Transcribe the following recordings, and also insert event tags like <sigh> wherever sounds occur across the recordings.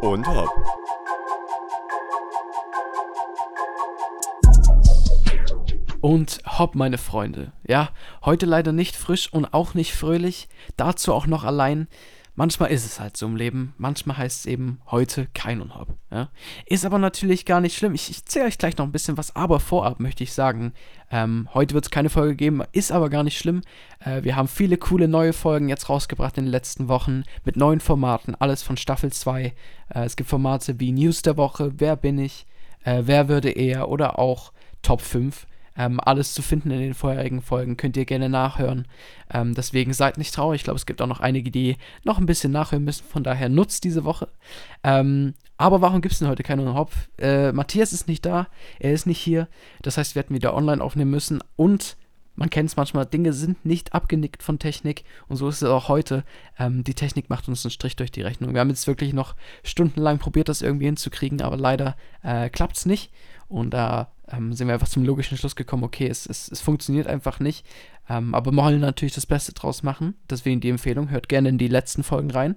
und hopp. Und hopp, meine Freunde. Ja, heute leider nicht frisch und auch nicht fröhlich. Dazu auch noch allein. Manchmal ist es halt so im Leben. Manchmal heißt es eben heute kein und hopp. Ja? Ist aber natürlich gar nicht schlimm. Ich, ich zähle euch gleich noch ein bisschen was, aber vorab möchte ich sagen, ähm, heute wird es keine Folge geben, ist aber gar nicht schlimm. Äh, wir haben viele coole neue Folgen jetzt rausgebracht in den letzten Wochen mit neuen Formaten, alles von Staffel 2. Äh, es gibt Formate wie News der Woche, Wer bin ich, äh, Wer würde eher oder auch Top 5. Ähm, alles zu finden in den vorherigen Folgen könnt ihr gerne nachhören. Ähm, deswegen seid nicht traurig. Ich glaube, es gibt auch noch einige, die noch ein bisschen nachhören müssen. Von daher nutzt diese Woche. Ähm, aber warum gibt es denn heute keinen Hopf? Äh, Matthias ist nicht da. Er ist nicht hier. Das heißt, wir hätten wieder online aufnehmen müssen. Und man kennt es manchmal, Dinge sind nicht abgenickt von Technik und so ist es auch heute. Ähm, die Technik macht uns einen Strich durch die Rechnung. Wir haben jetzt wirklich noch stundenlang probiert, das irgendwie hinzukriegen, aber leider äh, klappt es nicht. Und da ähm, sind wir einfach zum logischen Schluss gekommen, okay, es, es, es funktioniert einfach nicht. Ähm, aber wir wollen natürlich das Beste draus machen. Deswegen die Empfehlung, hört gerne in die letzten Folgen rein.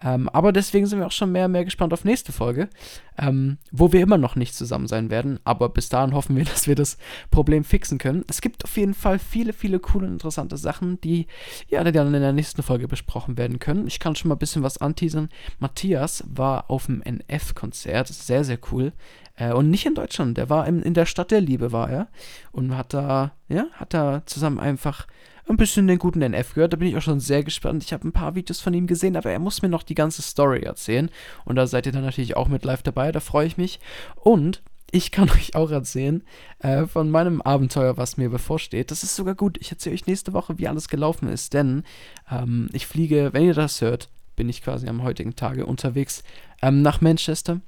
Ähm, aber deswegen sind wir auch schon mehr und mehr gespannt auf nächste Folge, ähm, wo wir immer noch nicht zusammen sein werden. Aber bis dahin hoffen wir, <laughs> dass wir das Problem fixen können. Es gibt auf jeden Fall viele, viele coole und interessante Sachen, die ja dann in der nächsten Folge besprochen werden können. Ich kann schon mal ein bisschen was anteasern. Matthias war auf dem NF-Konzert, sehr, sehr cool. Äh, und nicht in Deutschland, der war in, in der Stadt der Liebe, war er. Und hat da, ja, hat da zusammen einfach ein bisschen den guten NF gehört. Da bin ich auch schon sehr gespannt. Ich habe ein paar Videos von ihm gesehen, aber er muss mir noch die ganze Story erzählen. Und da seid ihr dann natürlich auch mit live dabei, da freue ich mich. Und ich kann <laughs> euch auch erzählen äh, von meinem Abenteuer, was mir bevorsteht. Das ist sogar gut. Ich erzähle euch nächste Woche, wie alles gelaufen ist, denn ähm, ich fliege, wenn ihr das hört, bin ich quasi am heutigen Tage unterwegs ähm, nach Manchester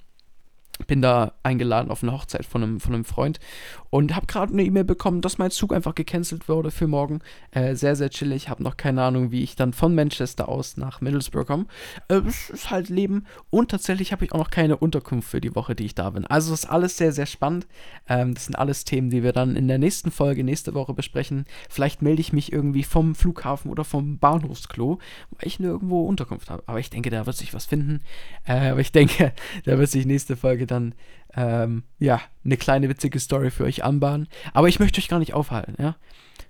bin da eingeladen auf eine Hochzeit von einem, von einem Freund und habe gerade eine E-Mail bekommen, dass mein Zug einfach gecancelt wurde für morgen. Äh, sehr, sehr chillig. Habe noch keine Ahnung, wie ich dann von Manchester aus nach Middlesbrough komme. Äh, es ist halt Leben. Und tatsächlich habe ich auch noch keine Unterkunft für die Woche, die ich da bin. Also ist alles sehr, sehr spannend. Ähm, das sind alles Themen, die wir dann in der nächsten Folge, nächste Woche besprechen. Vielleicht melde ich mich irgendwie vom Flughafen oder vom Bahnhofsklo, weil ich nirgendwo Unterkunft habe. Aber ich denke, da wird sich was finden. Äh, aber ich denke, <laughs> da wird sich nächste Folge dann ähm, ja, eine kleine witzige Story für euch anbahnen. Aber ich möchte euch gar nicht aufhalten, ja.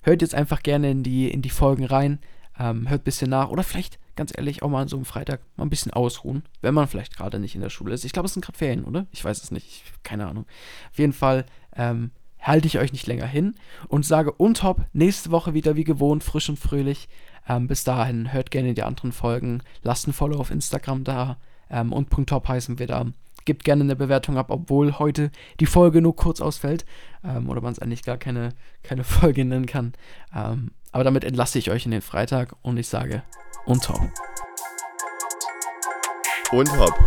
Hört jetzt einfach gerne in die, in die Folgen rein, ähm, hört ein bisschen nach oder vielleicht, ganz ehrlich, auch mal an so einem Freitag mal ein bisschen ausruhen, wenn man vielleicht gerade nicht in der Schule ist. Ich glaube, es sind gerade Ferien, oder? Ich weiß es nicht, ich, keine Ahnung. Auf jeden Fall, ähm, halte ich euch nicht länger hin und sage untop, nächste Woche wieder wie gewohnt, frisch und fröhlich. Ähm, bis dahin, hört gerne die anderen Folgen, lasst ein Follow auf Instagram da ähm, und Punkt Top heißen wir da. Gebt gerne eine Bewertung ab, obwohl heute die Folge nur kurz ausfällt ähm, oder man es eigentlich gar keine, keine <laughs> Folge nennen kann. Ähm, aber damit entlasse ich euch in den Freitag und ich sage und top. Und hopp.